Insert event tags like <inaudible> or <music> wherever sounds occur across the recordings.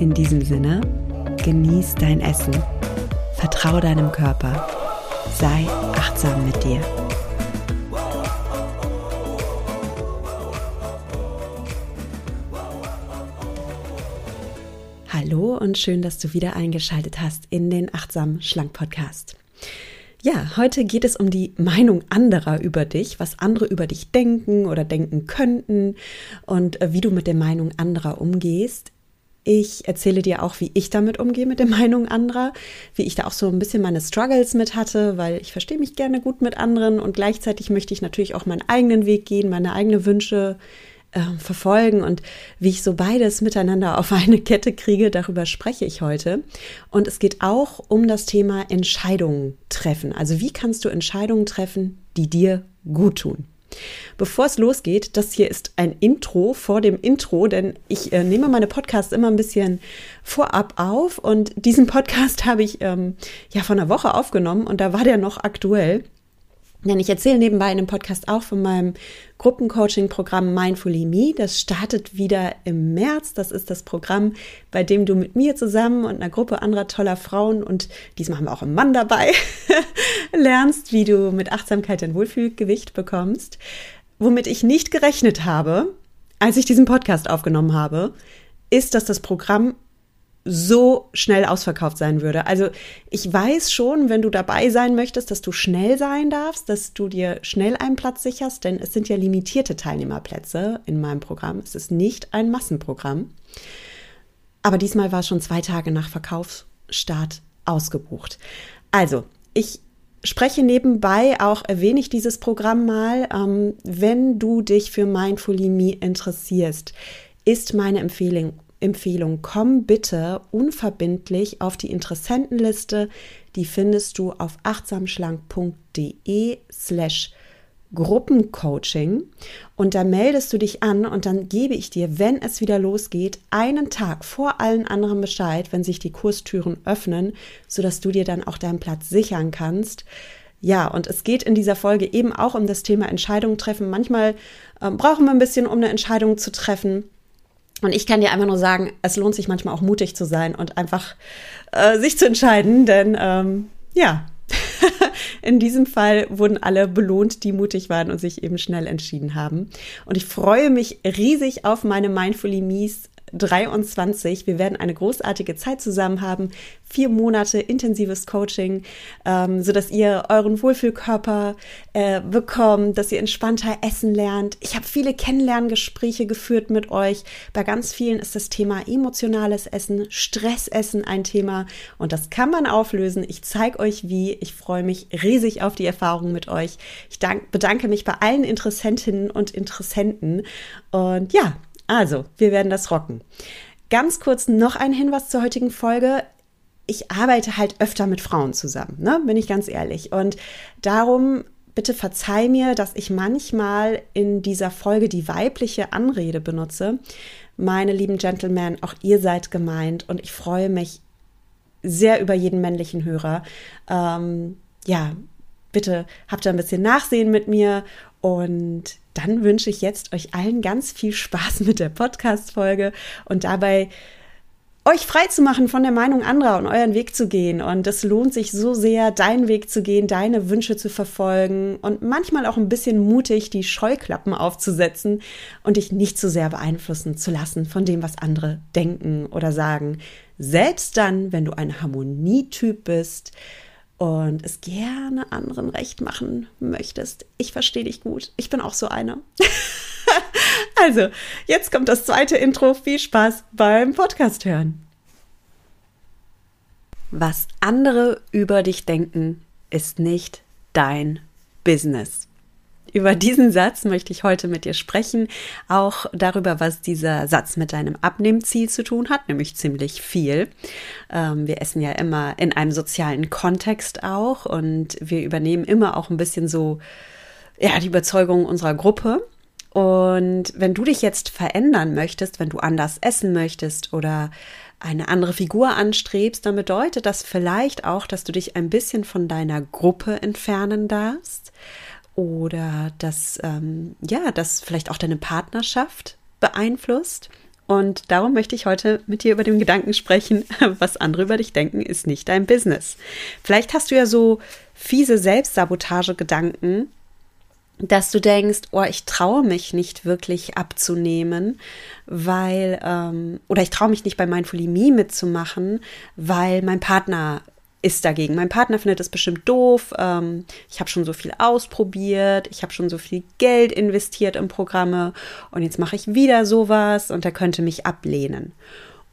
In diesem Sinne, genieß dein Essen, vertraue deinem Körper, sei achtsam mit dir. Hallo und schön, dass du wieder eingeschaltet hast in den Achtsam Schlank Podcast. Ja, heute geht es um die Meinung anderer über dich, was andere über dich denken oder denken könnten und äh, wie du mit der Meinung anderer umgehst. Ich erzähle dir auch, wie ich damit umgehe mit der <laughs> Meinung anderer, wie ich da auch so ein bisschen meine Struggles mit hatte, weil ich verstehe mich gerne gut mit anderen und gleichzeitig möchte ich natürlich auch meinen eigenen Weg gehen, meine eigenen Wünsche äh, verfolgen und wie ich so beides miteinander auf <laughs> eine Kette kriege, darüber spreche ich heute. Und es geht auch um das Thema Entscheidungen treffen. Also wie kannst du Entscheidungen treffen, die dir gut tun? Bevor es losgeht, das hier ist ein Intro vor dem Intro, denn ich äh, nehme meine Podcasts immer ein bisschen vorab auf und diesen Podcast <laughs> habe ich ähm, ja vor einer Woche aufgenommen und da war der noch aktuell. Denn ich erzähle nebenbei in dem Podcast auch von meinem Gruppencoaching-Programm Mindfully Me. Das startet wieder im März. Das ist das Programm, bei dem du mit mir zusammen und einer Gruppe anderer toller Frauen und diesmal haben wir auch einen Mann dabei, <laughs> lernst, wie du mit Achtsamkeit dein Wohlfühlgewicht bekommst. Womit ich nicht gerechnet habe, als ich diesen Podcast aufgenommen habe, ist, dass das Programm so schnell ausverkauft sein würde. Also ich weiß schon, wenn du dabei sein möchtest, dass du schnell sein darfst, dass du dir schnell einen Platz sicherst, denn es sind ja limitierte Teilnehmerplätze in meinem Programm. Es ist nicht ein Massenprogramm. Aber diesmal war schon zwei Tage nach Verkaufsstart ausgebucht. Also, ich spreche nebenbei auch, erwähne ich dieses Programm mal, ähm, wenn du dich für Mindfully Me interessierst, ist meine Empfehlung Empfehlung, komm bitte unverbindlich auf die Interessentenliste. Die findest du auf achtsamschlank.de slash Gruppencoaching und da meldest du dich an und dann gebe ich dir, wenn es wieder losgeht, einen Tag vor allen anderen Bescheid, wenn sich die Kurstüren öffnen, sodass du dir dann auch deinen Platz sichern kannst. Ja, und es geht in dieser Folge eben auch um das Thema Entscheidungen treffen. Manchmal äh, brauchen wir ein bisschen, um eine Entscheidung zu treffen. Und ich kann dir einfach nur sagen, es lohnt sich manchmal auch mutig zu sein und einfach äh, sich zu entscheiden, denn ähm, ja, <laughs> in diesem Fall wurden alle belohnt, die mutig waren und sich eben schnell entschieden haben. Und ich freue mich riesig auf meine Mindfully Mies 23. Wir werden eine großartige Zeit zusammen haben. Vier Monate intensives Coaching, ähm, sodass ihr euren Wohlfühlkörper äh, bekommt, dass ihr entspannter essen lernt. Ich habe viele Kennenlerngespräche geführt mit euch. Bei ganz vielen ist das Thema emotionales Essen, Stressessen ein Thema und das kann man auflösen. Ich zeige euch wie. Ich freue mich riesig auf die Erfahrung mit euch. Ich dank, bedanke mich bei allen Interessentinnen und Interessenten und ja, also, wir werden das rocken. Ganz kurz noch ein Hinweis zur heutigen Folge. Ich arbeite halt öfter mit Frauen zusammen, ne? bin ich ganz ehrlich. Und darum bitte verzeih mir, dass ich manchmal in dieser Folge die weibliche Anrede benutze. Meine lieben Gentlemen, auch ihr seid gemeint und ich freue mich sehr über jeden männlichen Hörer. Ähm, ja, bitte habt ihr ein bisschen Nachsehen mit mir und dann wünsche ich jetzt euch allen ganz viel Spaß mit der Podcast-Folge und dabei euch frei zu machen von der Meinung anderer und euren Weg zu gehen. Und es lohnt sich so sehr, deinen Weg zu gehen, deine Wünsche zu verfolgen und manchmal auch ein bisschen mutig die Scheuklappen aufzusetzen und dich nicht zu so sehr beeinflussen zu lassen von dem, was andere denken oder sagen. Selbst dann, wenn du ein Harmonietyp bist, und es gerne anderen recht machen möchtest. Ich verstehe dich gut. Ich bin auch so eine. <laughs> also, jetzt kommt das zweite Intro. Viel Spaß beim Podcast hören. Was andere über dich denken, ist nicht dein Business. Über diesen Satz möchte ich heute mit dir sprechen, auch darüber, was dieser Satz mit deinem Abnehmziel zu tun hat, nämlich ziemlich viel. Ähm, wir essen ja immer in einem sozialen Kontext auch und wir übernehmen immer auch ein bisschen so, ja, die Überzeugung unserer Gruppe. Und wenn du dich jetzt verändern möchtest, wenn du anders essen möchtest oder eine andere Figur anstrebst, dann bedeutet das vielleicht auch, dass du dich ein bisschen von deiner Gruppe entfernen darfst oder dass, ähm, ja, das vielleicht auch deine Partnerschaft beeinflusst. Und darum möchte ich heute mit dir über den Gedanken sprechen, <laughs> was andere über dich denken, ist nicht dein Business. Vielleicht hast du ja so fiese Selbstsabotage-Gedanken, dass du denkst, oh, ich traue mich nicht wirklich abzunehmen, weil, ähm, oder ich traue mich nicht bei Mindfully Me mitzumachen, weil mein Partner ist dagegen. Mein Partner findet das bestimmt doof. Ähm, ich habe schon so viel ausprobiert. Ich habe schon so viel Geld investiert in Programme und jetzt mache ich wieder sowas und er könnte mich ablehnen.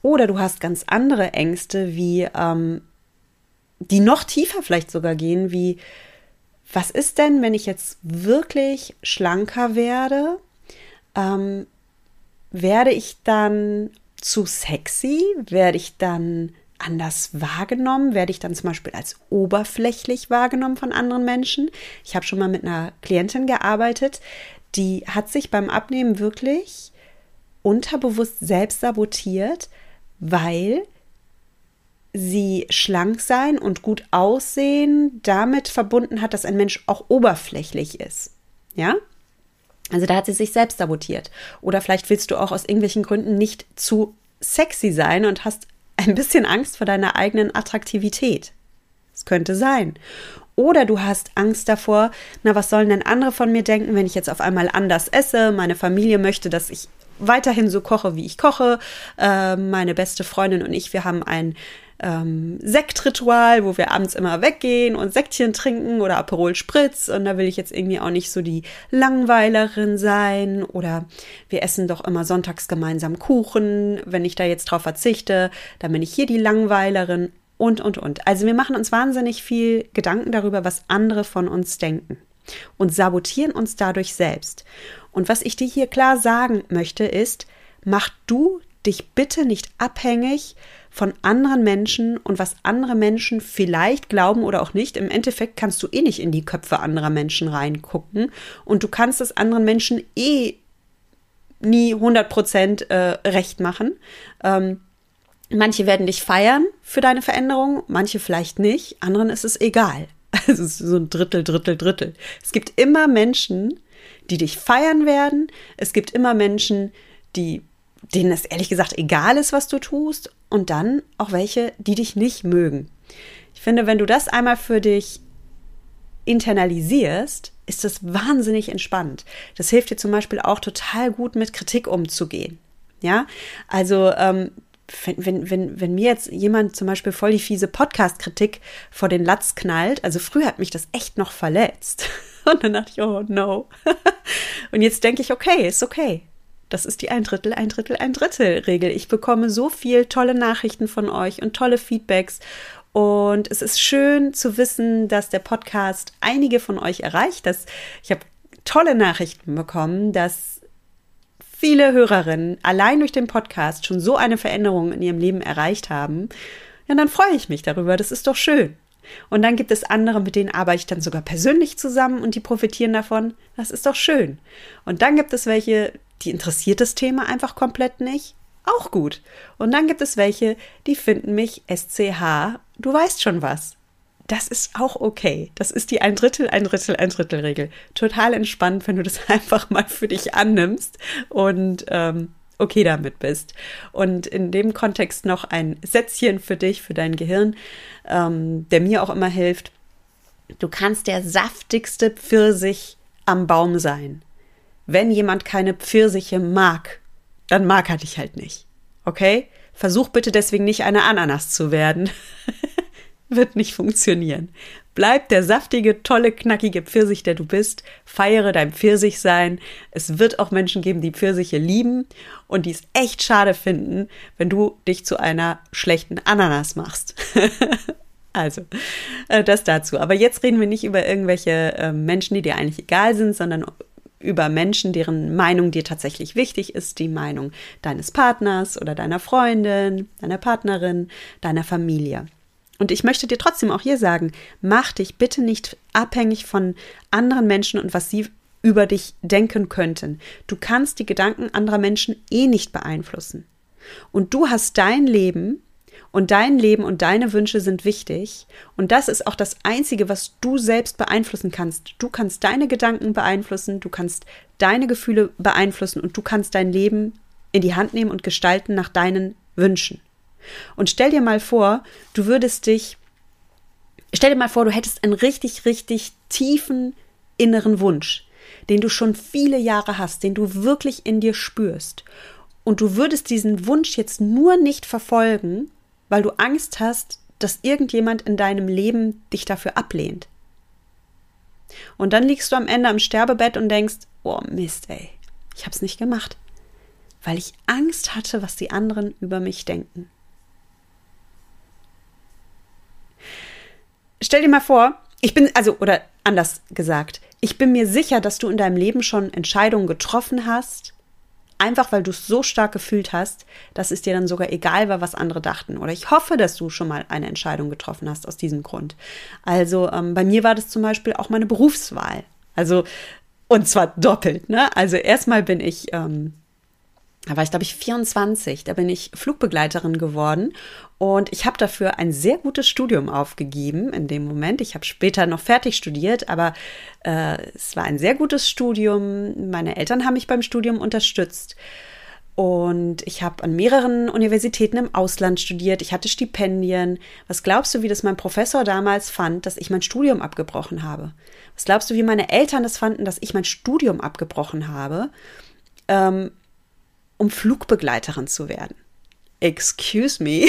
Oder du hast ganz andere Ängste, wie ähm, die noch tiefer vielleicht sogar gehen, wie was ist denn, wenn ich jetzt wirklich schlanker werde? Ähm, werde ich dann zu sexy? Werde ich dann anders wahrgenommen? Werde ich dann zum Beispiel als oberflächlich wahrgenommen von anderen Menschen? Ich habe schon mal mit einer Klientin gearbeitet, die hat sich beim Abnehmen wirklich unterbewusst selbst sabotiert, weil sie schlank sein und gut aussehen damit verbunden hat, dass ein Mensch auch oberflächlich ist. Ja? Also da hat sie sich selbst sabotiert. Oder vielleicht willst du auch aus irgendwelchen Gründen nicht zu sexy sein und hast ein bisschen Angst vor deiner eigenen Attraktivität. Es könnte sein. Oder du hast Angst davor, na, was sollen denn andere von mir denken, wenn ich jetzt auf einmal anders esse? Meine Familie möchte, dass ich weiterhin so koche, wie ich koche. Äh, meine beste Freundin und ich, wir haben ein ähm, Sektritual, wo wir abends immer weggehen und Sektchen trinken oder Aperol Spritz und da will ich jetzt irgendwie auch nicht so die Langweilerin sein oder wir essen doch immer sonntags gemeinsam Kuchen, wenn ich da jetzt drauf verzichte, dann bin ich hier die Langweilerin und, und, und. Also wir machen uns wahnsinnig viel Gedanken darüber, was andere von uns denken und sabotieren uns dadurch selbst. Und was ich dir hier klar sagen möchte, ist, mach du dich bitte nicht abhängig von anderen Menschen und was andere Menschen vielleicht glauben oder auch nicht. Im Endeffekt kannst du eh nicht in die Köpfe anderer Menschen reingucken und du kannst es anderen Menschen eh nie 100% äh, recht machen. Ähm, manche werden dich feiern für deine Veränderung, manche vielleicht nicht, anderen ist es egal. Also <laughs> es ist so ein Drittel, Drittel, Drittel. Es gibt immer Menschen, die dich feiern werden. Es gibt immer Menschen, die denen es ehrlich gesagt egal ist, was du tust, und dann auch welche, die dich nicht mögen. Ich finde, wenn du das einmal für dich internalisierst, ist das wahnsinnig entspannt. Das hilft dir zum Beispiel auch total gut, mit Kritik umzugehen. Ja, also ähm, wenn, wenn, wenn, wenn mir jetzt jemand zum Beispiel voll die fiese Podcast-Kritik vor den Latz knallt, also früher hat mich das echt noch verletzt. <laughs> Und dann dachte ich, oh no. <laughs> Und jetzt denke ich, okay, ist okay. Das ist die ein Drittel, ein Drittel, ein Drittel Regel. Ich bekomme so viel tolle Nachrichten von euch und tolle Feedbacks. Und es ist schön zu wissen, dass der Podcast einige von euch erreicht. Dass ich habe tolle Nachrichten bekommen, dass viele Hörerinnen allein durch den Podcast schon so eine Veränderung in ihrem Leben erreicht haben. Ja, dann freue ich mich darüber. Das ist doch schön. Und dann gibt es andere, mit denen arbeite ich dann sogar persönlich zusammen und die profitieren davon. Das ist doch schön. Und dann gibt es welche, die interessiert das Thema einfach komplett nicht. Auch gut. Und dann gibt es welche, die finden mich SCH, du weißt schon was. Das ist auch okay. Das ist die ein Drittel, ein Drittel, ein Drittel Regel. Total entspannt, wenn du das <laughs> einfach mal für dich annimmst und ähm, okay damit bist. Und in dem Kontext noch ein Sätzchen für dich, für dein Gehirn, ähm, der mir auch immer hilft. Du kannst der saftigste Pfirsich am Baum sein. Wenn jemand keine Pfirsiche mag, dann mag er dich halt nicht. Okay? Versuch bitte deswegen nicht eine Ananas zu werden. <laughs> Wird nicht funktionieren. Bleib der saftige, tolle, knackige Pfirsich, der du bist. Feiere dein Pfirsichsein. Es wird auch Menschen geben, die Pfirsiche lieben und die es echt schade finden, wenn du dich zu einer schlechten Ananas machst. <laughs> Also, äh, das dazu. Aber jetzt reden wir nicht über irgendwelche äh, Menschen, die dir eigentlich egal sind, sondern über Menschen, deren Meinung dir tatsächlich wichtig ist, die Meinung deines Partners oder deiner Freundin, deiner Partnerin, deiner Familie. Und ich möchte dir trotzdem auch hier sagen, mach dich bitte nicht abhängig von anderen Menschen und was sie über dich denken könnten. Du kannst die Gedanken anderer Menschen eh nicht beeinflussen. Und du hast dein Leben und dein Leben und deine Wünsche sind wichtig. Und das ist auch das Einzige, was du selbst beeinflussen kannst. Du kannst deine Gedanken beeinflussen, du kannst deine Gefühle beeinflussen und du kannst dein Leben in die Hand nehmen und gestalten nach deinen Wünschen. Und stell dir mal vor, du würdest dich, stell dir mal vor, du hättest einen richtig, richtig tiefen inneren Wunsch, den du schon viele Jahre hast, den du wirklich in dir spürst. Und du würdest diesen Wunsch jetzt nur nicht verfolgen, weil du Angst hast, dass irgendjemand in deinem Leben dich dafür ablehnt. Und dann liegst du am Ende am Sterbebett und denkst, oh Mist, ey, ich hab's nicht gemacht, weil ich Angst hatte, was die anderen über mich denken. Stell dir mal vor, ich bin, also, oder anders gesagt, ich bin mir sicher, dass du in deinem Leben schon Entscheidungen getroffen hast, einfach weil du es so stark gefühlt hast, dass es dir dann sogar egal war, was andere dachten. Oder ich hoffe, dass du schon mal eine Entscheidung getroffen hast aus diesem Grund. Also ähm, bei mir war das zum Beispiel auch meine Berufswahl. Also, und zwar doppelt, ne? Also erstmal bin ich ähm, da war ich, glaube ich, 24. Da bin ich Flugbegleiterin geworden und ich habe dafür ein sehr gutes Studium aufgegeben in dem Moment. Ich habe später noch fertig studiert, aber äh, es war ein sehr gutes Studium. Meine Eltern haben mich beim Studium unterstützt. Und ich habe an mehreren Universitäten im Ausland studiert. Ich hatte Stipendien. Was glaubst du, wie das mein Professor damals fand, dass ich mein Studium abgebrochen habe? Was glaubst du, wie meine Eltern das fanden, dass ich mein Studium abgebrochen habe? Ähm, um Flugbegleiterin zu werden. Excuse me.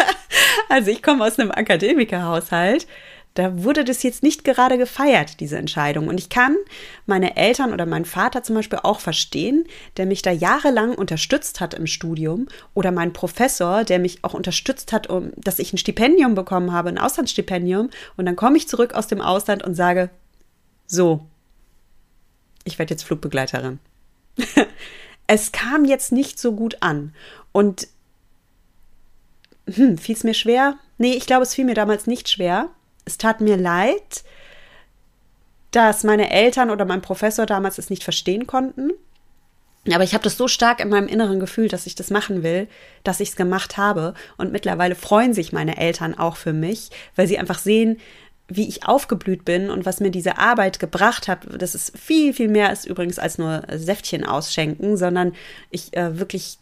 <laughs> also ich komme aus einem Akademikerhaushalt. Da wurde das jetzt nicht gerade gefeiert, diese Entscheidung. Und ich kann meine Eltern oder meinen Vater zum Beispiel auch verstehen, der mich da jahrelang unterstützt hat im Studium. Oder mein Professor, der mich auch unterstützt hat, um, dass ich ein Stipendium bekommen habe, ein Auslandsstipendium. Und dann komme ich zurück aus dem Ausland und sage, so, ich werde jetzt Flugbegleiterin. <laughs> es kam jetzt nicht so gut an. Und hm, fiel es mir schwer? Nee, ich glaube, es fiel mir damals nicht schwer. Es tat mir leid, dass meine Eltern oder mein Professor damals es nicht verstehen konnten. Aber ich habe das so stark in meinem inneren Gefühl, dass ich das machen will, dass ich es gemacht habe. Und mittlerweile freuen sich meine Eltern auch für mich, weil sie einfach sehen, wie ich aufgeblüht bin und was mir diese Arbeit gebracht hat, das ist viel, viel mehr ist übrigens als nur Säftchen ausschenken, sondern ich äh, wirklich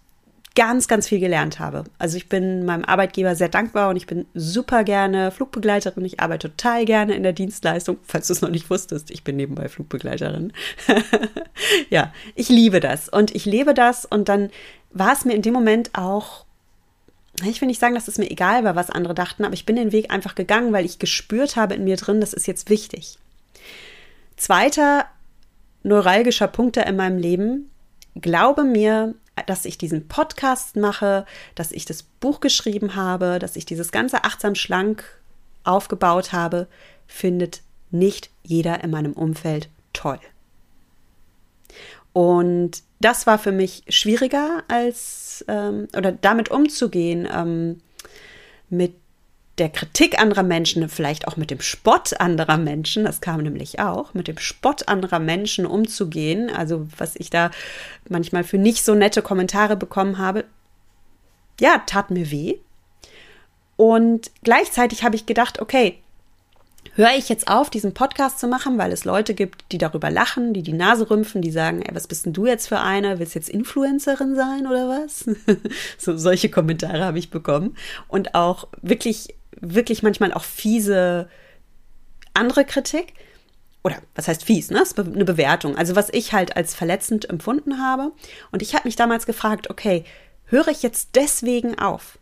ganz, ganz viel gelernt habe. Also ich bin meinem Arbeitgeber sehr dankbar und ich bin super gerne Flugbegleiterin. Ich arbeite total gerne in der Dienstleistung, falls du es noch nicht wusstest. Ich bin nebenbei Flugbegleiterin. <laughs> ja, ich liebe das und ich lebe das und dann war es mir in dem Moment auch ich will nicht sagen, dass es mir egal war, was andere dachten, aber ich bin den Weg einfach gegangen, weil ich gespürt habe in mir drin, das ist jetzt wichtig. Zweiter neuralgischer Punkt in meinem Leben, glaube mir, dass ich diesen Podcast mache, dass ich das Buch geschrieben habe, dass ich dieses ganze achtsam schlank aufgebaut habe, findet nicht jeder in meinem Umfeld toll. Und das war für mich schwieriger als ähm, oder damit umzugehen, ähm, mit der Kritik anderer Menschen, vielleicht auch mit dem Spott anderer Menschen, das kam nämlich auch, mit dem Spott anderer Menschen umzugehen, also was ich da manchmal für nicht so nette Kommentare bekommen habe, ja, tat mir weh. Und gleichzeitig habe ich gedacht, okay, höre ich jetzt auf, diesen Podcast zu machen, weil es Leute gibt, die darüber lachen, die die Nase rümpfen, die sagen, ey, was bist denn du jetzt für eine? Willst jetzt Influencerin sein oder was? <laughs> so solche Kommentare habe ich bekommen und auch wirklich, wirklich manchmal auch fiese andere Kritik. Oder was heißt fies, ne? Das ist eine Bewertung. Also was ich halt als verletzend empfunden habe. Und ich habe mich damals gefragt, okay, höre ich jetzt deswegen auf?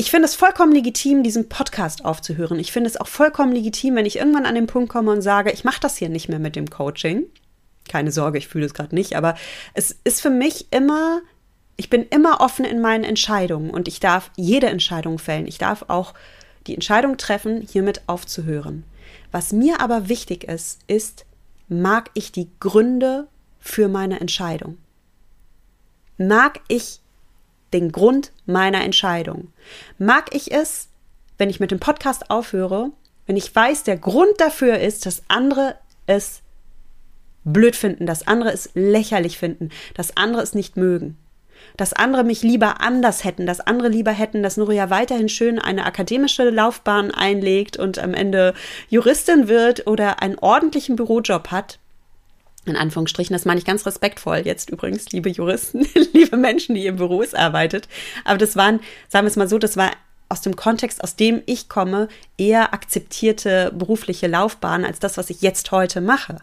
Ich finde es vollkommen legitim, diesen Podcast aufzuhören. Ich finde es auch vollkommen legitim, wenn ich irgendwann an den Punkt komme und sage, ich mache das hier nicht mehr mit dem Coaching. Keine Sorge, ich fühle es gerade nicht, aber es ist für mich immer Ich bin immer offen in meinen Entscheidungen und ich darf jede Entscheidung fällen. Ich darf auch die Entscheidung treffen, hiermit aufzuhören. Was mir aber wichtig ist, ist, mag ich die Gründe für meine Entscheidung? Mag ich den Grund meiner Entscheidung? Mag ich es, wenn ich mit dem Podcast aufhöre, wenn ich weiß, der Grund dafür ist, dass andere es blöd finden, dass andere es lächerlich finden, dass andere es nicht mögen? dass andere mich lieber anders hätten, dass andere lieber hätten, dass Nuria weiterhin schön eine akademische Laufbahn einlegt und am Ende Juristin wird oder einen ordentlichen Bürojob hat, in Anführungsstrichen, das meine ich ganz respektvoll jetzt übrigens, liebe Juristen, <laughs> liebe Menschen, die im Büros arbeitet. Aber das waren, sagen wir es mal so, das war aus dem Kontext, aus dem ich komme, eher akzeptierte berufliche Laufbahn als das, was ich jetzt heute mache.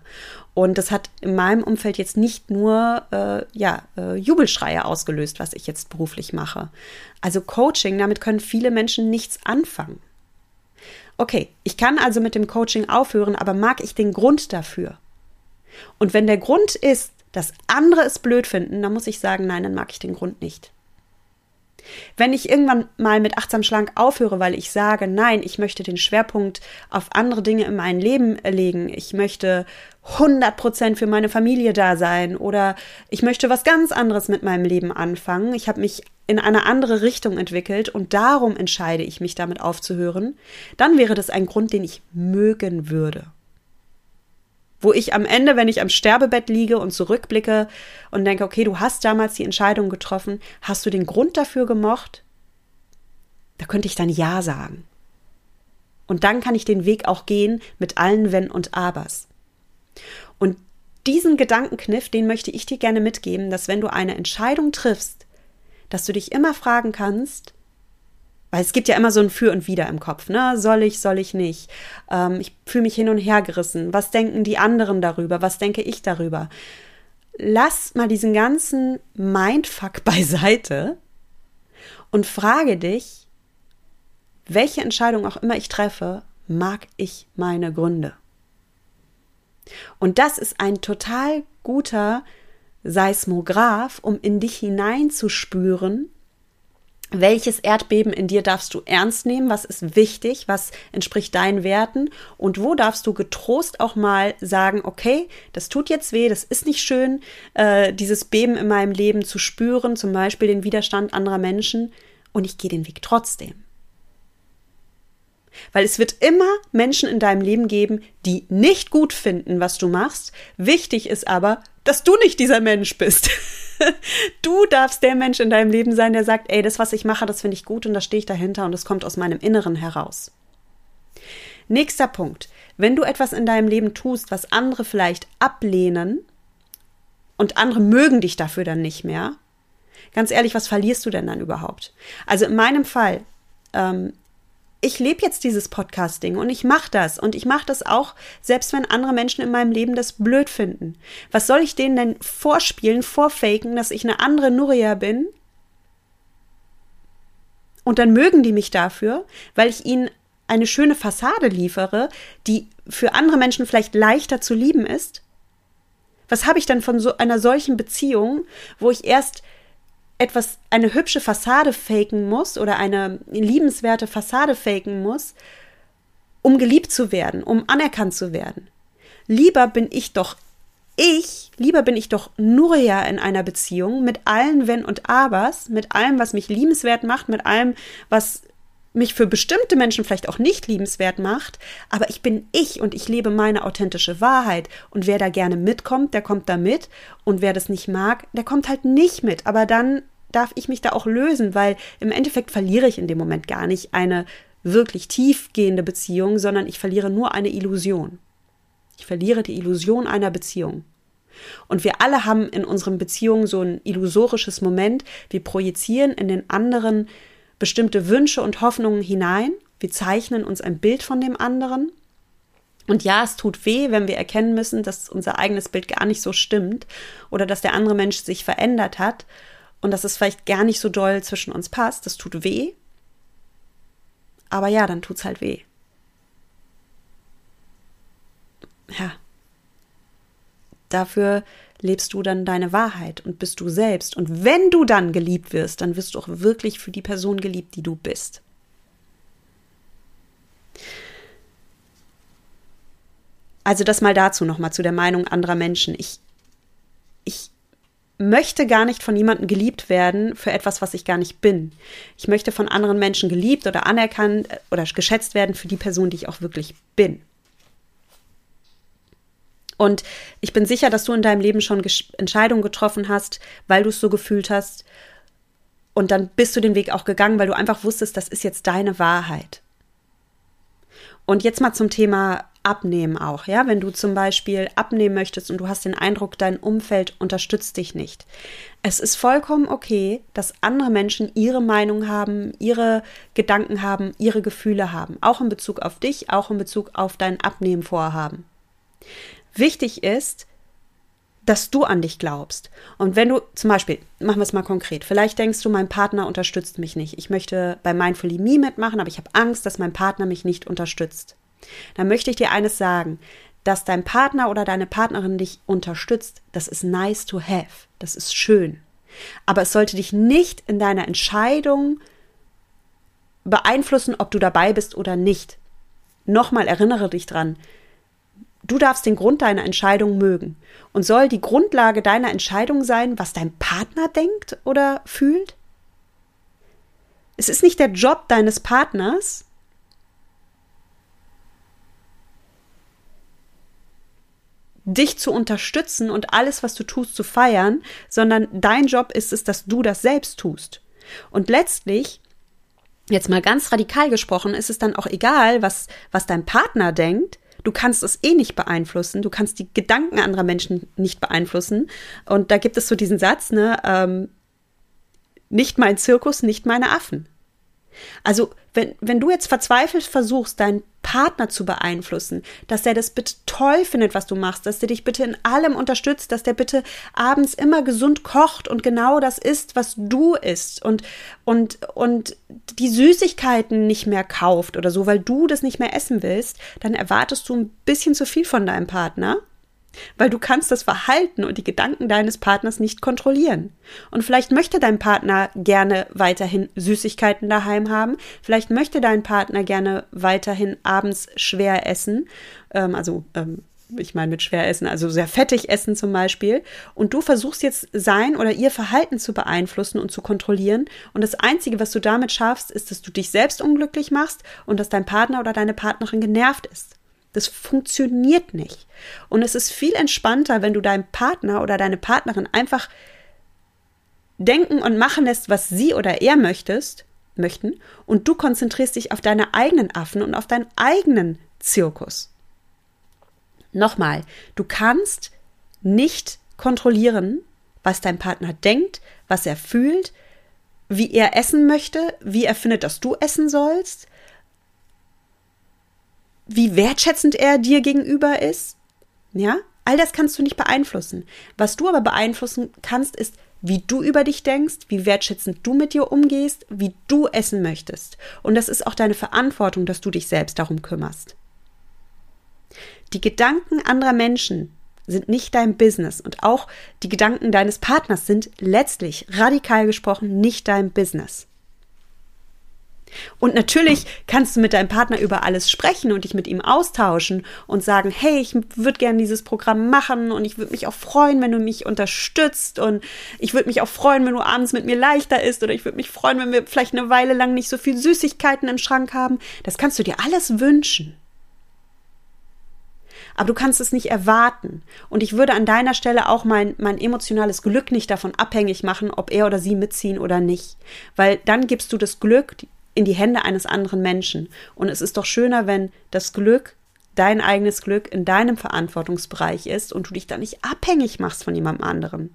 Und das hat in meinem Umfeld jetzt nicht nur äh, ja, äh, Jubelschreie ausgelöst, was ich jetzt beruflich mache. Also Coaching, damit können viele Menschen nichts anfangen. Okay, ich kann also mit dem Coaching aufhören, aber mag ich den Grund dafür? Und wenn der Grund ist, dass andere es blöd finden, dann muss ich sagen, nein, dann mag ich den Grund nicht. Wenn ich irgendwann mal mit achtsam schlank aufhöre, weil ich sage, nein, ich möchte den Schwerpunkt auf andere Dinge in meinem Leben legen, ich möchte 100 Prozent für meine Familie da sein oder ich möchte was ganz anderes mit meinem Leben anfangen, ich habe mich in eine andere Richtung entwickelt und darum entscheide ich mich damit aufzuhören, dann wäre das ein Grund, den ich mögen würde wo ich am Ende, wenn ich am Sterbebett liege und zurückblicke und denke, okay, du hast damals die Entscheidung getroffen, hast du den Grund dafür gemocht? Da könnte ich dann Ja sagen. Und dann kann ich den Weg auch gehen mit allen Wenn und Abers. Und diesen Gedankenkniff, den möchte ich dir gerne mitgeben, dass wenn du eine Entscheidung triffst, dass du dich immer fragen kannst, weil es gibt ja immer so ein Für und Wider im Kopf, ne? Soll ich, soll ich nicht? Ähm, ich fühle mich hin und her gerissen. Was denken die anderen darüber? Was denke ich darüber? Lass mal diesen ganzen Mindfuck <laughs> beiseite und frage dich, welche Entscheidung auch immer ich treffe, mag ich meine Gründe? Und das ist ein total guter Seismograph, um in dich hineinzuspüren, welches Erdbeben in dir darfst du ernst nehmen, was ist wichtig, was entspricht deinen Werten? Und wo darfst du getrost auch mal sagen, okay, das tut jetzt weh, das ist nicht schön, äh, dieses Beben in meinem Leben zu spüren, zum Beispiel den Widerstand anderer Menschen und ich gehe den Weg trotzdem. Weil es wird immer Menschen in deinem Leben geben, die nicht gut finden, was du machst. Wichtig ist aber, dass du nicht dieser Mensch bist. <laughs> du darfst der Mensch in deinem Leben sein, der sagt, ey, das, was ich mache, das finde ich gut und da stehe ich dahinter und das kommt aus meinem Inneren heraus. Nächster Punkt. Wenn du etwas in deinem Leben tust, was andere vielleicht ablehnen und andere mögen dich dafür dann nicht mehr, ganz ehrlich, was verlierst du denn dann überhaupt? Also in meinem Fall, ähm, ich lebe jetzt dieses Podcasting und ich mache das und ich mache das auch, selbst wenn andere Menschen in meinem Leben das blöd finden. Was soll ich denen denn vorspielen, vorfaken, dass ich eine andere Nuria bin? Und dann mögen die mich dafür, weil ich ihnen eine schöne Fassade liefere, die für andere Menschen vielleicht leichter zu lieben ist? Was habe ich dann von so einer solchen Beziehung, wo ich erst etwas, eine hübsche Fassade faken muss oder eine liebenswerte Fassade faken muss, um geliebt zu werden, um anerkannt zu werden. Lieber bin ich doch ich, lieber bin ich doch Nuria in einer Beziehung mit allen Wenn und Abers, mit allem, was mich liebenswert macht, mit allem, was mich für bestimmte Menschen vielleicht auch nicht liebenswert macht, aber ich bin ich und ich lebe meine authentische Wahrheit. Und wer da gerne mitkommt, der kommt da mit. Und wer das nicht mag, der kommt halt nicht mit. Aber dann darf ich mich da auch lösen, weil im Endeffekt verliere ich in dem Moment gar nicht eine wirklich tiefgehende Beziehung, sondern ich verliere nur eine Illusion. Ich verliere die Illusion einer Beziehung. Und wir alle haben in unseren Beziehungen so ein illusorisches Moment. Wir projizieren in den anderen bestimmte Wünsche und Hoffnungen hinein. Wir zeichnen uns ein Bild von dem anderen. Und ja, es tut weh, wenn wir erkennen müssen, dass unser eigenes Bild gar nicht so stimmt oder dass der andere Mensch sich verändert hat und dass es vielleicht gar nicht so doll zwischen uns passt. Das tut weh. Aber ja, dann tut's halt weh. dafür lebst du dann deine Wahrheit und bist du selbst. Und wenn du dann geliebt wirst, dann wirst du auch wirklich für die Person geliebt, die du bist. Also das mal dazu nochmal zu der Meinung anderer Menschen. Ich, ich möchte gar nicht von jemandem geliebt werden für etwas, was ich gar nicht bin. Ich möchte von anderen Menschen geliebt oder anerkannt äh, oder geschätzt werden für die Person, die ich auch wirklich bin. Und ich bin sicher, dass du in deinem Leben schon Entscheidungen getroffen hast, weil du es so gefühlt hast. Und dann bist du den Weg auch gegangen, weil du einfach wusstest, das ist jetzt deine Wahrheit. Und jetzt mal zum Thema Abnehmen auch, ja, wenn du zum Beispiel abnehmen möchtest und du hast den Eindruck, dein Umfeld unterstützt dich nicht. Es ist vollkommen okay, dass andere Menschen ihre Meinung haben, ihre Gedanken haben, ihre Gefühle haben, auch in Bezug auf dich, auch in Bezug auf dein Abnehmenvorhaben. Wichtig ist, dass du an dich glaubst. Und wenn du zum Beispiel, machen wir es mal konkret, vielleicht denkst du, mein Partner unterstützt mich nicht. Ich möchte bei Mindfully Me mitmachen, aber ich habe Angst, dass mein Partner mich nicht unterstützt. Dann möchte ich dir eines sagen, dass dein Partner oder deine Partnerin dich unterstützt, das ist nice to have, das ist schön. Aber es sollte dich nicht in deiner Entscheidung beeinflussen, ob du dabei bist oder nicht. Nochmal erinnere dich dran, Du darfst den Grund deiner Entscheidung mögen. Und soll die Grundlage deiner Entscheidung sein, was dein Partner denkt oder fühlt? Es ist nicht der Job deines Partners, dich zu unterstützen und alles, was du tust, zu feiern, sondern dein Job ist es, dass du das selbst tust. Und letztlich, jetzt mal ganz radikal gesprochen, ist es dann auch egal, was, was dein Partner denkt, du kannst es eh nicht beeinflussen, du kannst die Gedanken anderer Menschen nicht beeinflussen. Und da gibt es so diesen Satz, ne, ähm, nicht mein Zirkus, nicht meine Affen. Also, wenn, wenn du jetzt verzweifelt versuchst, deinen Partner zu beeinflussen, dass er das bitte toll findet, was du machst, dass der dich bitte in allem unterstützt, dass der bitte abends immer gesund kocht und genau das isst, was du isst und, und, und die Süßigkeiten nicht mehr kauft oder so, weil du das nicht mehr essen willst, dann erwartest du ein bisschen zu viel von deinem Partner weil du kannst das Verhalten und die Gedanken deines Partners nicht kontrollieren. Und vielleicht möchte dein Partner gerne weiterhin Süßigkeiten daheim haben, vielleicht möchte dein Partner gerne weiterhin abends schwer essen, ähm, also ähm, ich meine mit schwer essen, also sehr fettig essen zum Beispiel, und du versuchst jetzt sein oder ihr Verhalten zu beeinflussen und zu kontrollieren. Und das Einzige, was du damit schaffst, ist, dass du dich selbst unglücklich machst und dass dein Partner oder deine Partnerin genervt ist. Das funktioniert nicht. Und es ist viel entspannter, wenn du deinem Partner oder deine Partnerin einfach denken und machen lässt, was sie oder er möchtest, möchten, und du konzentrierst dich auf deine eigenen Affen und auf deinen eigenen Zirkus. Nochmal, du kannst nicht kontrollieren, was dein Partner denkt, was er fühlt, wie er essen möchte, wie er findet, dass du essen sollst, wie wertschätzend er dir gegenüber ist. Ja, all das kannst du nicht beeinflussen. Was du aber beeinflussen kannst, ist, wie du über dich denkst, wie wertschätzend du mit dir umgehst, wie du essen möchtest. Und das ist auch deine Verantwortung, dass du dich selbst darum kümmerst. Die Gedanken anderer Menschen sind nicht dein Business und auch die Gedanken deines Partners sind letztlich, radikal gesprochen, nicht dein Business. Und natürlich kannst du mit deinem Partner über alles sprechen und dich mit ihm austauschen und sagen, hey, ich würde gerne dieses Programm machen und ich würde mich auch freuen, wenn du mich unterstützt und ich würde mich auch freuen, wenn du abends mit mir leichter ist oder ich würde mich freuen, wenn wir vielleicht eine Weile lang nicht so viel Süßigkeiten im Schrank haben. Das kannst du dir alles wünschen. Aber du kannst es nicht erwarten. Und ich würde an deiner Stelle auch mein, mein emotionales Glück nicht davon abhängig machen, ob er oder sie mitziehen oder nicht. Weil dann gibst du das Glück, in die Hände eines anderen Menschen. Und es ist doch schöner, wenn das Glück, dein eigenes Glück in deinem Verantwortungsbereich ist und du dich da nicht abhängig machst von jemandem anderen.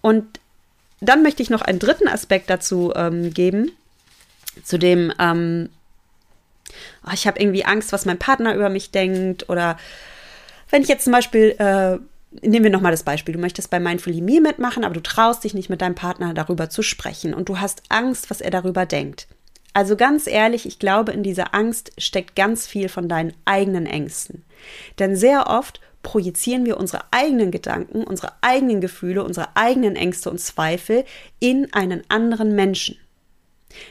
Und dann möchte ich noch einen dritten Aspekt dazu ähm, geben, zu dem, ähm, oh, ich habe irgendwie Angst, was mein Partner über mich denkt oder wenn ich jetzt zum Beispiel äh, nehmen wir nochmal das Beispiel. Du möchtest bei Mindfully Me mitmachen, aber du traust dich nicht mit deinem Partner darüber zu sprechen und du hast Angst, was er darüber denkt. Also ganz ehrlich, ich glaube, in dieser Angst steckt ganz viel von deinen eigenen Ängsten. Denn sehr oft projizieren wir unsere eigenen Gedanken, unsere eigenen Gefühle, unsere eigenen Ängste und Zweifel in einen anderen Menschen.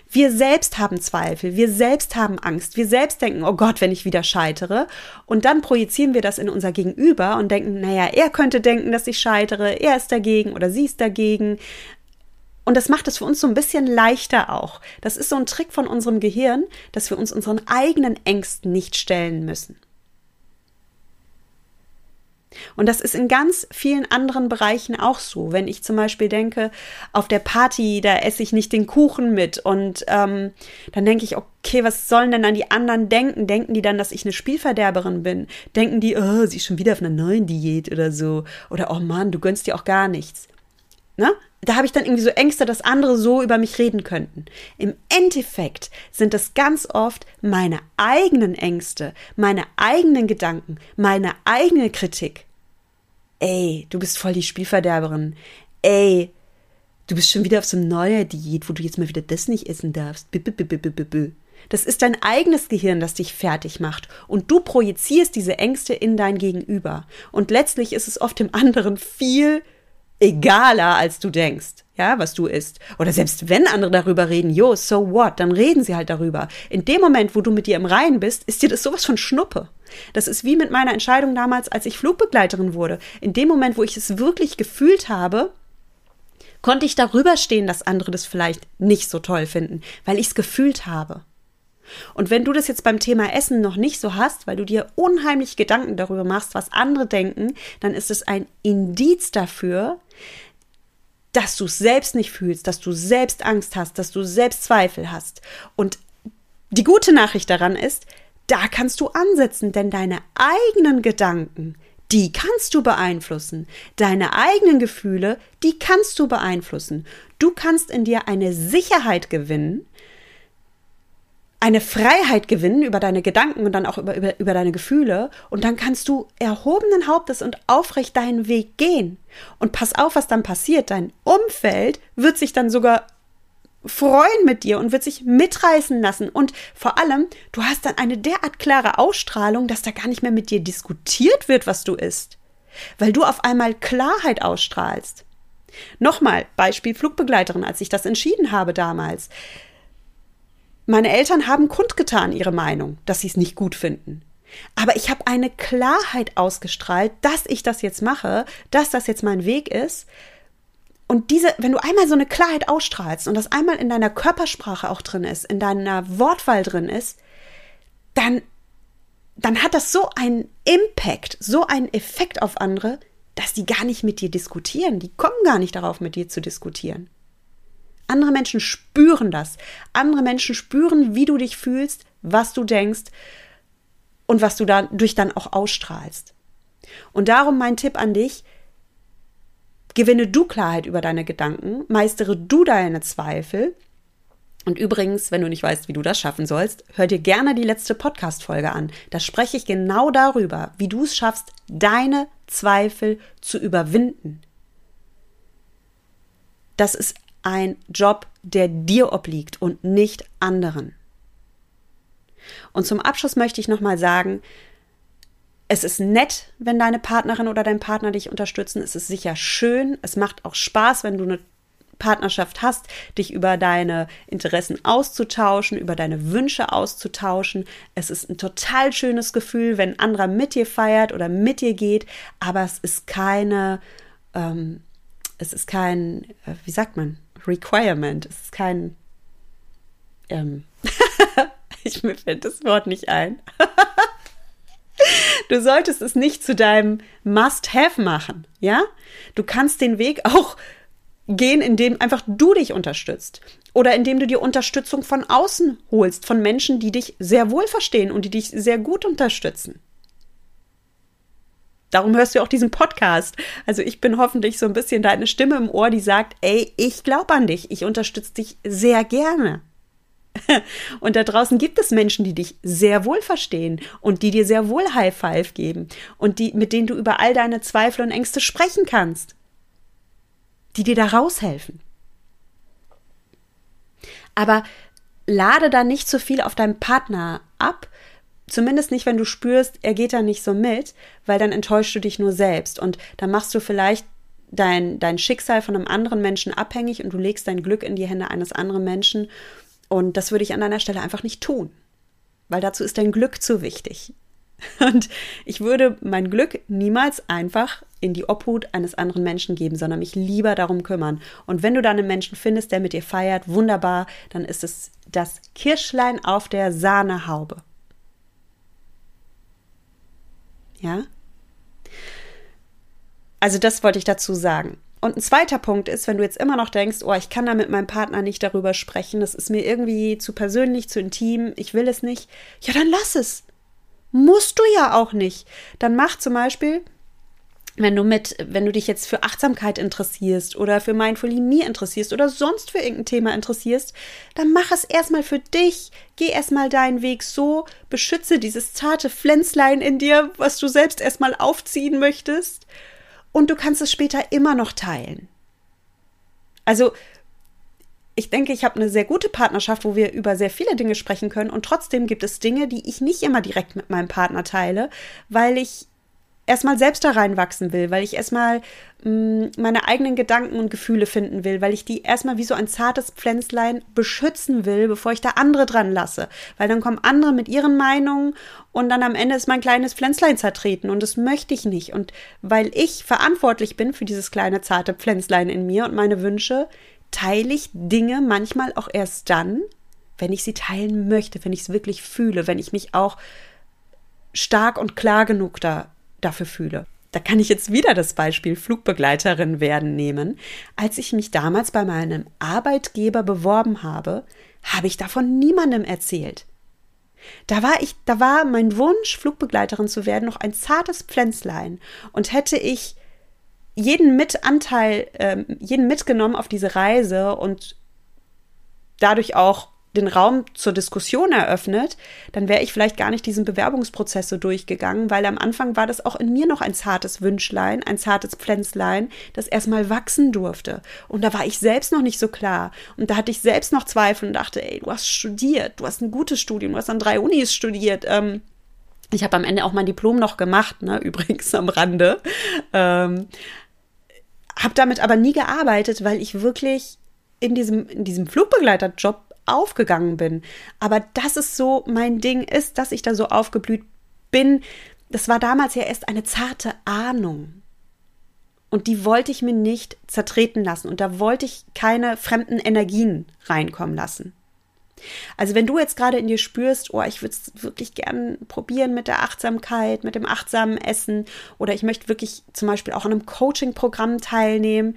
Wir selbst haben Zweifel, wir selbst haben Angst, wir selbst denken, oh Gott, wenn ich wieder scheitere. Und dann projizieren wir das in unser Gegenüber und denken, naja, er könnte denken, dass ich scheitere, er ist dagegen oder sie ist dagegen. Und das macht es für uns so ein bisschen leichter auch. Das ist so ein Trick von unserem Gehirn, dass wir uns unseren eigenen Ängsten nicht stellen müssen. Und das ist in ganz vielen anderen Bereichen auch so. Wenn ich zum Beispiel denke, auf der Party, da esse ich nicht den Kuchen mit und ähm, dann denke ich, okay, was sollen denn dann die anderen denken? Denken die dann, dass ich eine Spielverderberin bin? Denken die, oh, sie ist schon wieder auf einer neuen Diät oder so? Oder oh Mann, du gönnst dir auch gar nichts. Ne? Da habe ich dann irgendwie so Ängste, dass andere so über mich reden könnten. Im Endeffekt sind es ganz oft meine eigenen Ängste, meine eigenen Gedanken, meine eigene Kritik. Ey, du bist voll die Spielverderberin. Ey, du bist schon wieder auf so einer neuen Diät, wo du jetzt mal wieder das nicht essen darfst. Das ist dein eigenes Gehirn, das dich fertig macht. Und du projizierst diese Ängste in dein Gegenüber. Und letztlich ist es oft dem anderen viel egaler, als du denkst, ja, was du isst. Oder selbst wenn andere darüber reden, jo, so what, dann reden sie halt darüber. In dem Moment, wo du mit dir im Reinen bist, ist dir das sowas von Schnuppe. Das ist wie mit meiner Entscheidung damals, als ich Flugbegleiterin wurde. In dem Moment, wo ich es wirklich gefühlt habe, konnte ich darüber stehen, dass andere das vielleicht nicht so toll finden, weil ich es gefühlt habe. Und wenn du das jetzt beim Thema Essen noch nicht so hast, weil du dir unheimlich Gedanken darüber machst, was andere denken, dann ist es ein Indiz dafür, dass du es selbst nicht fühlst, dass du selbst Angst hast, dass du selbst Zweifel hast. Und die gute Nachricht daran ist, da kannst du ansetzen, denn deine eigenen Gedanken, die kannst du beeinflussen. Deine eigenen Gefühle, die kannst du beeinflussen. Du kannst in dir eine Sicherheit gewinnen, eine Freiheit gewinnen über deine Gedanken und dann auch über, über, über deine Gefühle. Und dann kannst du erhobenen Hauptes und aufrecht deinen Weg gehen. Und pass auf, was dann passiert. Dein Umfeld wird sich dann sogar freuen mit dir und wird sich mitreißen lassen. Und vor allem, du hast dann eine derart klare Ausstrahlung, dass da gar nicht mehr mit dir diskutiert wird, was du isst. Weil du auf einmal Klarheit ausstrahlst. Nochmal, Beispiel Flugbegleiterin, als ich das entschieden habe damals. Meine Eltern haben kundgetan ihre Meinung, dass sie es nicht gut finden. Aber ich habe eine Klarheit ausgestrahlt, dass ich das jetzt mache, dass das jetzt mein Weg ist. Und diese, wenn du einmal so eine Klarheit ausstrahlst und das einmal in deiner Körpersprache auch drin ist, in deiner Wortwahl drin ist, dann, dann hat das so einen Impact, so einen Effekt auf andere, dass die gar nicht mit dir diskutieren. Die kommen gar nicht darauf, mit dir zu diskutieren. Andere Menschen spüren das. Andere Menschen spüren, wie du dich fühlst, was du denkst und was du dadurch dann auch ausstrahlst. Und darum mein Tipp an dich, gewinne du Klarheit über deine Gedanken, meistere du deine Zweifel. Und übrigens, wenn du nicht weißt, wie du das schaffen sollst, hör dir gerne die letzte Podcast-Folge an. Da spreche ich genau darüber, wie du es schaffst, deine Zweifel zu überwinden. Das ist ein Job, der dir obliegt und nicht anderen. Und zum Abschluss möchte ich nochmal sagen, es ist nett, wenn deine Partnerin oder dein Partner dich unterstützen. Es ist sicher schön. Es macht auch Spaß, wenn du eine Partnerschaft hast, dich über deine Interessen auszutauschen, über deine Wünsche auszutauschen. Es ist ein total schönes Gefühl, wenn ein anderer mit dir feiert oder mit dir geht, aber es ist keine, ähm, es ist kein, äh, wie sagt man, Requirement. Es ist kein. Ähm, <laughs> ich mir fällt das Wort nicht ein. <laughs> du solltest es nicht zu deinem Must-Have machen, ja? Du kannst den Weg auch gehen, indem einfach du dich unterstützt oder indem du dir Unterstützung von außen holst, von Menschen, die dich sehr wohl verstehen und die dich sehr gut unterstützen. Darum hörst du auch diesen Podcast. Also ich bin hoffentlich so ein bisschen deine Stimme im Ohr, die sagt, ey, ich glaube an dich, ich unterstütze dich sehr gerne. <laughs> Und da draußen gibt es Menschen, die dich sehr wohl verstehen und die dir sehr wohl High Five geben und die, mit denen du über all deine Zweifel und Ängste sprechen kannst. Die dir da raushelfen. Aber lade da nicht zu viel auf deinen Partner ab, Zumindest nicht, wenn du spürst, er geht da nicht so mit, weil dann enttäuschst du dich nur selbst und dann machst du vielleicht dein, dein Schicksal von einem anderen Menschen abhängig und du legst dein Glück in die Hände eines anderen Menschen. Und das würde ich an deiner Stelle einfach nicht tun, weil dazu ist dein Glück zu wichtig. <laughs> Und ich würde mein Glück niemals einfach in die Obhut eines anderen Menschen geben, sondern mich lieber darum kümmern. Und wenn du dann einen Menschen findest, der mit dir feiert, wunderbar, dann ist es das Kirschlein auf der Sahnehaube. Ja? Also das wollte ich dazu sagen. Und ein zweiter Punkt ist, wenn du jetzt immer noch denkst, oh, ich kann da mit meinem Partner nicht darüber sprechen, das ist mir irgendwie zu persönlich, zu intim, ich will es nicht, ja, dann lass es. Musst du ja auch nicht. Dann mach zum Beispiel, wenn du mit, wenn du dich jetzt für Achtsamkeit interessierst oder für Mindfully Me interessierst oder sonst für irgendein Thema interessierst, dann mach es erstmal für dich. Geh erstmal deinen Weg so, beschütze dieses zarte Pflänzlein in dir, was du selbst erstmal aufziehen möchtest. Und du kannst es später immer noch teilen. Also, ich denke, ich habe eine sehr gute Partnerschaft, wo wir über sehr viele Dinge sprechen können. Und trotzdem gibt es Dinge, die ich nicht immer direkt mit meinem Partner teile, weil ich erstmal selbst da reinwachsen will, weil ich erstmal mm, meine eigenen Gedanken und Gefühle finden will, weil ich die erstmal wie so ein zartes Pflänzlein beschützen will, bevor ich da andere dran lasse. Weil dann kommen andere mit ihren Meinungen und dann am Ende ist mein kleines Pflänzlein zertreten und das möchte ich nicht. Und weil ich verantwortlich bin für dieses kleine zarte Pflänzlein in mir und meine Wünsche, teile ich Dinge manchmal auch erst dann, wenn ich sie teilen möchte, wenn ich es wirklich fühle, wenn ich mich auch stark und klar genug da dafür fühle. Da kann ich jetzt wieder das Beispiel Flugbegleiterin werden nehmen. Als ich mich damals bei meinem Arbeitgeber beworben habe, habe ich davon niemandem erzählt. Da war ich, da war mein Wunsch, Flugbegleiterin zu werden, noch ein zartes Pflänzlein. Und hätte ich jeden Mitanteil, äh, jeden mitgenommen auf diese Reise und dadurch auch den Raum zur Diskussion eröffnet, dann wäre ich vielleicht gar nicht diesen Bewerbungsprozess so durchgegangen, weil am Anfang war das auch in mir noch ein zartes Wünschlein, ein zartes Pflänzlein, das erstmal wachsen durfte. Und da war ich selbst noch nicht so klar. Und da hatte ich selbst noch Zweifel und dachte, ey, du hast studiert, du hast ein gutes Studium, du hast an drei Unis studiert. Ähm, ich habe am Ende auch mein Diplom noch gemacht, ne, <laughs> übrigens am Rande. Ähm, habe damit aber nie gearbeitet, weil ich wirklich in diesem, in diesem Flugbegleiterjob aufgegangen bin. Aber dass es so mein Ding ist, dass ich da so aufgeblüht bin, das war damals ja erst eine zarte Ahnung. Und die wollte ich mir nicht zertreten lassen. Und da wollte ich keine fremden Energien reinkommen lassen. Also wenn du jetzt gerade in dir spürst, oh, ich würde es wirklich gern probieren mit der Achtsamkeit, mit dem achtsamen Essen oder ich möchte wirklich zum Beispiel auch an einem Coaching-Programm teilnehmen,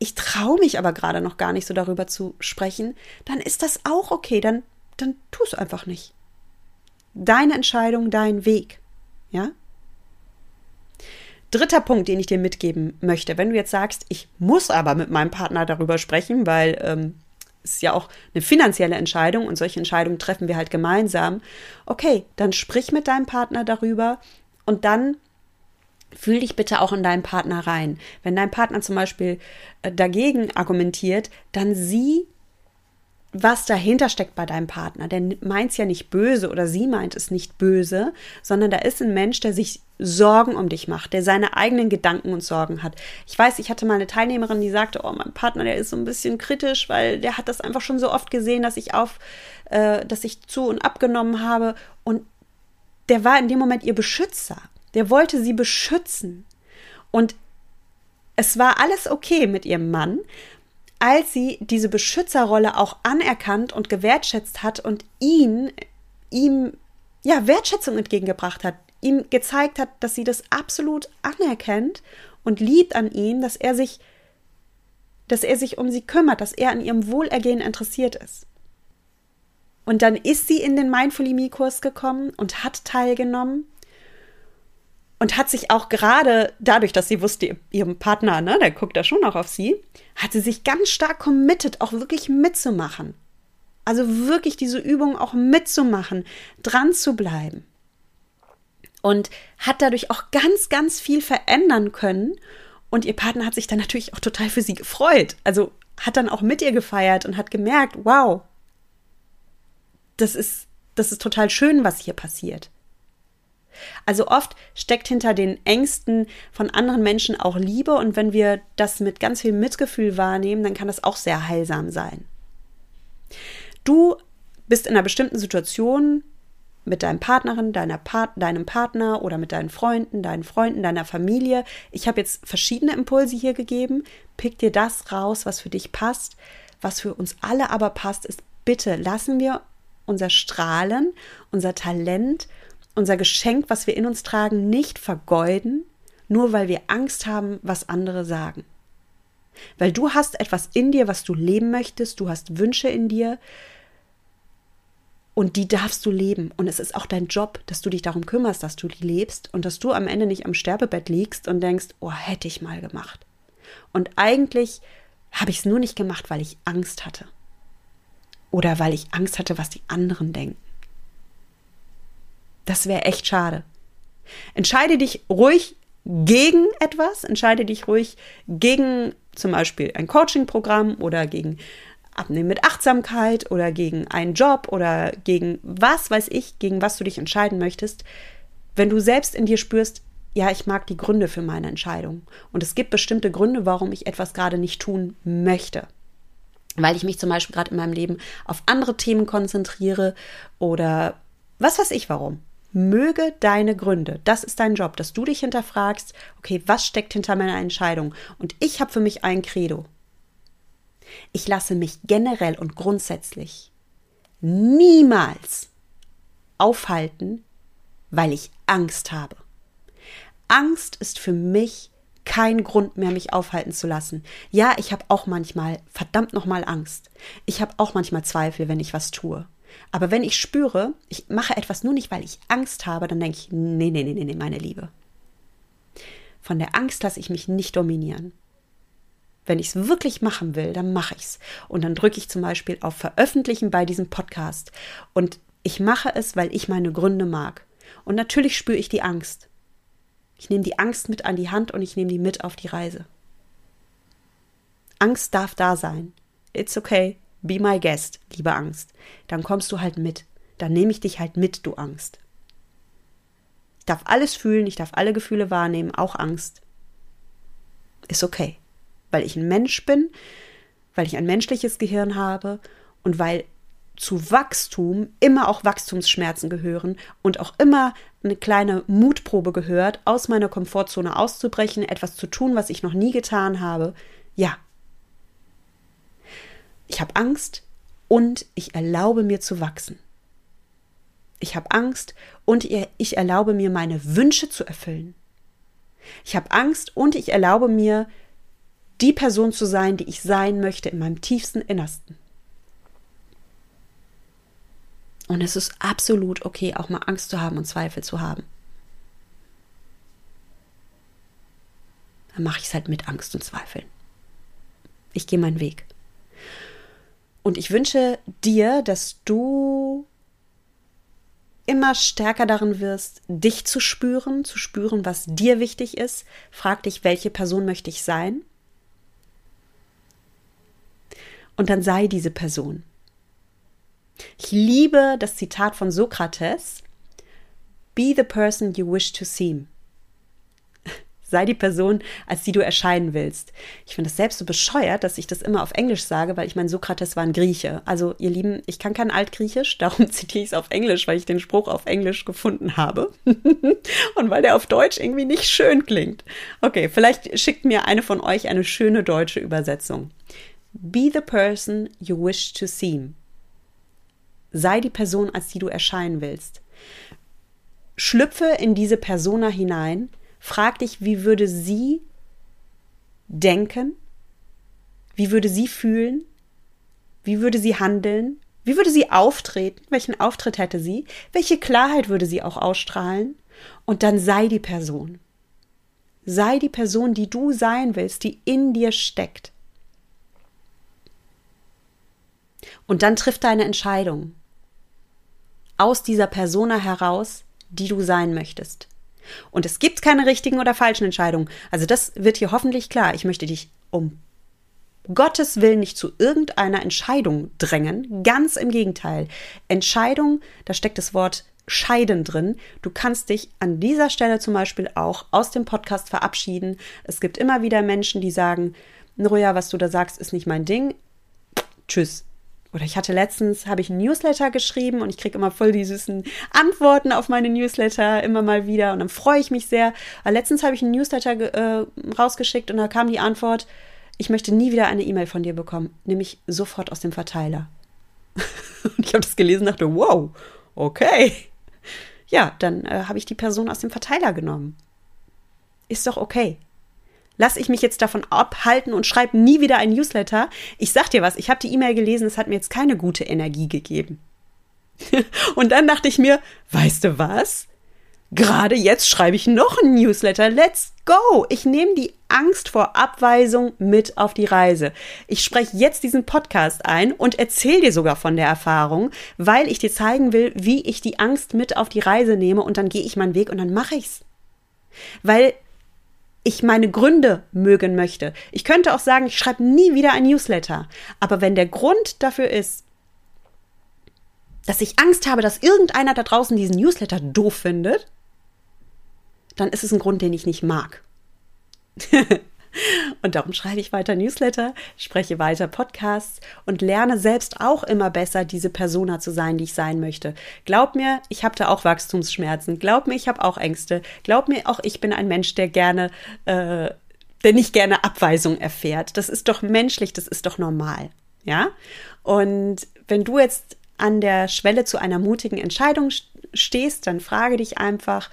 ich traue mich aber gerade noch gar nicht so darüber zu sprechen, dann ist das auch okay, dann, dann tu es einfach nicht. Deine Entscheidung, dein Weg. Ja? Dritter Punkt, den ich dir mitgeben möchte, wenn du jetzt sagst, ich muss aber mit meinem Partner darüber sprechen, weil ähm, es ist ja auch eine finanzielle Entscheidung und solche Entscheidungen treffen wir halt gemeinsam. Okay, dann sprich mit deinem Partner darüber und dann Fühl dich bitte auch in deinen Partner rein. Wenn dein Partner zum Beispiel äh, dagegen argumentiert, dann sieh, was dahinter steckt bei deinem Partner. Der meint es ja nicht böse oder sie meint es nicht böse, sondern da ist ein Mensch, der sich Sorgen um dich macht, der seine eigenen Gedanken und Sorgen hat. Ich weiß, ich hatte mal eine Teilnehmerin, die sagte, oh, mein Partner, der ist so ein bisschen kritisch, weil der hat das einfach schon so oft gesehen, dass ich auf, äh, dass ich zu und abgenommen habe. Und der war in dem Moment ihr Beschützer. Der wollte sie beschützen. Und es war alles okay mit ihrem Mann, als sie diese Beschützerrolle auch anerkannt und gewertschätzt hat und ihn, ihm, ja, Wertschätzung entgegengebracht hat, ihm gezeigt hat, dass sie das absolut anerkennt und liebt an ihm, dass er sich, dass er sich um sie kümmert, dass er an ihrem Wohlergehen interessiert ist. Und dann ist sie in den Mindfully Me Kurs gekommen und hat teilgenommen und hat sich auch gerade dadurch, dass sie wusste, ihrem Partner, ne, der guckt da schon auch auf sie, hat sie sich ganz stark committed, auch wirklich mitzumachen. Also wirklich diese Übung auch mitzumachen, dran zu bleiben. Und hat dadurch auch ganz, ganz viel verändern können. Und ihr Partner hat sich dann natürlich auch total für sie gefreut. Also hat dann auch mit ihr gefeiert und hat gemerkt, wow, das ist, das ist total schön, was hier passiert. Also oft steckt hinter den Ängsten von anderen Menschen auch Liebe und wenn wir das mit ganz viel Mitgefühl wahrnehmen, dann kann das auch sehr heilsam sein. Du bist in einer bestimmten Situation mit deinem Partnerin, deiner Part deinem Partner oder mit deinen Freunden, deinen Freunden, deiner Familie. Ich habe jetzt verschiedene Impulse hier gegeben. Pick dir das raus, was für dich passt. Was für uns alle aber passt, ist bitte lassen wir unser Strahlen, unser Talent unser Geschenk, was wir in uns tragen, nicht vergeuden, nur weil wir Angst haben, was andere sagen. Weil du hast etwas in dir, was du leben möchtest, du hast Wünsche in dir und die darfst du leben. Und es ist auch dein Job, dass du dich darum kümmerst, dass du die lebst und dass du am Ende nicht am Sterbebett liegst und denkst, oh, hätte ich mal gemacht. Und eigentlich habe ich es nur nicht gemacht, weil ich Angst hatte. Oder weil ich Angst hatte, was die anderen denken. Das wäre echt schade. Entscheide dich ruhig gegen etwas, entscheide dich ruhig gegen zum Beispiel ein Coaching-Programm oder gegen Abnehmen mit Achtsamkeit oder gegen einen Job oder gegen was weiß ich, gegen was du dich entscheiden möchtest. Wenn du selbst in dir spürst, ja, ich mag die Gründe für meine Entscheidung. Und es gibt bestimmte Gründe, warum ich etwas gerade nicht tun möchte. Weil ich mich zum Beispiel gerade in meinem Leben auf andere Themen konzentriere oder was weiß ich warum. Möge deine Gründe. Das ist dein Job, dass du dich hinterfragst, okay, was steckt hinter meiner Entscheidung? Und ich habe für mich ein Credo. Ich lasse mich generell und grundsätzlich niemals aufhalten, weil ich Angst habe. Angst ist für mich kein Grund mehr, mich aufhalten zu lassen. Ja, ich habe auch manchmal, verdammt nochmal Angst. Ich habe auch manchmal Zweifel, wenn ich was tue. Aber wenn ich spüre, ich mache etwas nur nicht, weil ich Angst habe, dann denke ich, nee, nee, nee, nee, meine Liebe. Von der Angst lasse ich mich nicht dominieren. Wenn ich es wirklich machen will, dann mache ich es. Und dann drücke ich zum Beispiel auf Veröffentlichen bei diesem Podcast. Und ich mache es, weil ich meine Gründe mag. Und natürlich spüre ich die Angst. Ich nehme die Angst mit an die Hand und ich nehme die mit auf die Reise. Angst darf da sein. It's okay. Be my guest, liebe Angst. Dann kommst du halt mit. Dann nehme ich dich halt mit, du Angst. Ich darf alles fühlen, ich darf alle Gefühle wahrnehmen, auch Angst. Ist okay. Weil ich ein Mensch bin, weil ich ein menschliches Gehirn habe und weil zu Wachstum immer auch Wachstumsschmerzen gehören und auch immer eine kleine Mutprobe gehört, aus meiner Komfortzone auszubrechen, etwas zu tun, was ich noch nie getan habe. Ja, ich habe Angst und ich erlaube mir zu wachsen. Ich habe Angst und ich erlaube mir, meine Wünsche zu erfüllen. Ich habe Angst und ich erlaube mir, die Person zu sein, die ich sein möchte in meinem tiefsten Innersten. Und es ist absolut okay, auch mal Angst zu haben und Zweifel zu haben. Dann mache ich es halt mit Angst und Zweifeln. Ich gehe meinen Weg. Und ich wünsche dir, dass du immer stärker darin wirst, dich zu spüren, zu spüren, was dir wichtig ist. Frag dich, welche Person möchte ich sein? Und dann sei diese Person. Ich liebe das Zitat von Sokrates. Be the person you wish to seem. Sei die Person, als die du erscheinen willst. Ich finde es selbst so bescheuert, dass ich das immer auf Englisch sage, weil ich meine, Sokrates war ein Grieche. Also, ihr Lieben, ich kann kein Altgriechisch, darum <laughs> zitiere ich es auf Englisch, weil ich den Spruch auf Englisch gefunden habe. <laughs> Und weil der auf Deutsch irgendwie nicht schön klingt. Okay, vielleicht schickt mir eine von euch eine schöne deutsche Übersetzung. Be the person you wish to seem. Sei die Person, als die du erscheinen willst. Schlüpfe in diese Persona hinein Frag dich, wie würde sie denken? Wie würde sie fühlen? Wie würde sie handeln? Wie würde sie auftreten? Welchen Auftritt hätte sie? Welche Klarheit würde sie auch ausstrahlen? Und dann sei die Person. Sei die Person, die du sein willst, die in dir steckt. Und dann triff deine Entscheidung aus dieser Persona heraus, die du sein möchtest. Und es gibt keine richtigen oder falschen Entscheidungen. Also das wird hier hoffentlich klar. Ich möchte dich um Gottes Willen nicht zu irgendeiner Entscheidung drängen. Ganz im Gegenteil. Entscheidung, da steckt das Wort scheiden drin. Du kannst dich an dieser Stelle zum Beispiel auch aus dem Podcast verabschieden. Es gibt immer wieder Menschen, die sagen, Noja, was du da sagst, ist nicht mein Ding. Tschüss. Oder ich hatte letztens, habe ich ein Newsletter geschrieben und ich kriege immer voll die süßen Antworten auf meine Newsletter immer mal wieder und dann freue ich mich sehr. Aber letztens habe ich ein Newsletter äh, rausgeschickt und da kam die Antwort, ich möchte nie wieder eine E-Mail von dir bekommen, nämlich sofort aus dem Verteiler. <laughs> und ich habe das gelesen und dachte, wow, okay. Ja, dann äh, habe ich die Person aus dem Verteiler genommen. Ist doch okay lasse ich mich jetzt davon abhalten und schreibe nie wieder ein Newsletter. Ich sag dir was, ich habe die E-Mail gelesen, es hat mir jetzt keine gute Energie gegeben. <laughs> und dann dachte ich mir, weißt du was? Gerade jetzt schreibe ich noch ein Newsletter. Let's go! Ich nehme die Angst vor Abweisung mit auf die Reise. Ich spreche jetzt diesen Podcast ein und erzähle dir sogar von der Erfahrung, weil ich dir zeigen will, wie ich die Angst mit auf die Reise nehme und dann gehe ich meinen Weg und dann mache ich's. Weil ich meine Gründe mögen möchte. Ich könnte auch sagen, ich schreibe nie wieder ein Newsletter. Aber wenn der Grund dafür ist, dass ich Angst habe, dass irgendeiner da draußen diesen Newsletter doof findet, dann ist es ein Grund, den ich nicht mag. <laughs> Und darum schreibe ich weiter Newsletter, spreche weiter Podcasts und lerne selbst auch immer besser, diese Persona zu sein, die ich sein möchte. Glaub mir, ich habe da auch Wachstumsschmerzen. Glaub mir, ich habe auch Ängste. Glaub mir, auch ich bin ein Mensch, der gerne, äh, der nicht gerne Abweisung erfährt. Das ist doch menschlich, das ist doch normal. Ja? Und wenn du jetzt an der Schwelle zu einer mutigen Entscheidung stehst, dann frage dich einfach,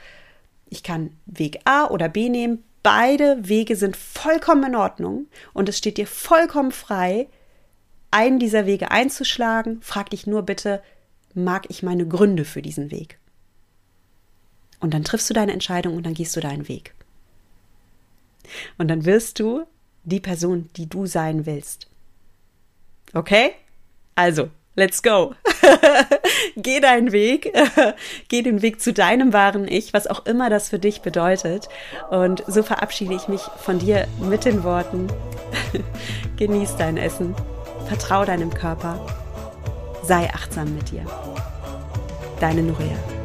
ich kann Weg A oder B nehmen, Beide Wege sind vollkommen in Ordnung und es steht dir vollkommen frei, einen dieser Wege einzuschlagen. Frag dich nur bitte, mag ich meine Gründe für diesen Weg? Und dann triffst du deine Entscheidung und dann gehst du deinen Weg. Und dann wirst du die Person, die du sein willst. Okay? Also, let's go. <laughs> Geh deinen Weg. <laughs> Geh den Weg zu deinem wahren Ich, was auch immer das für dich bedeutet. Und so verabschiede ich mich von dir mit den Worten. <laughs> Genieß dein Essen. Vertrau deinem Körper. Sei achtsam mit dir. Deine Nuria.